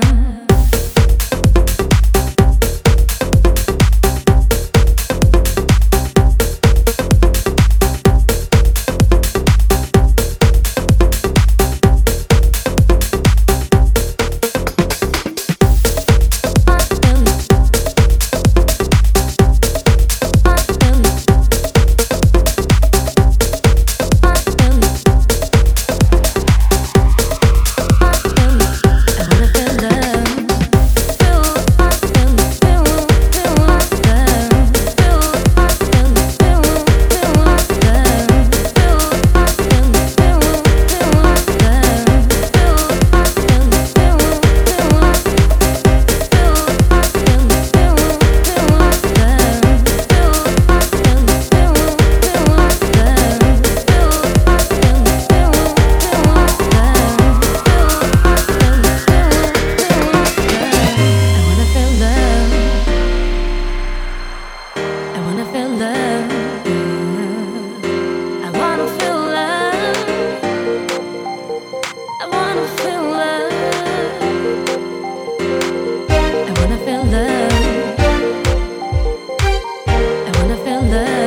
love. I fell in love.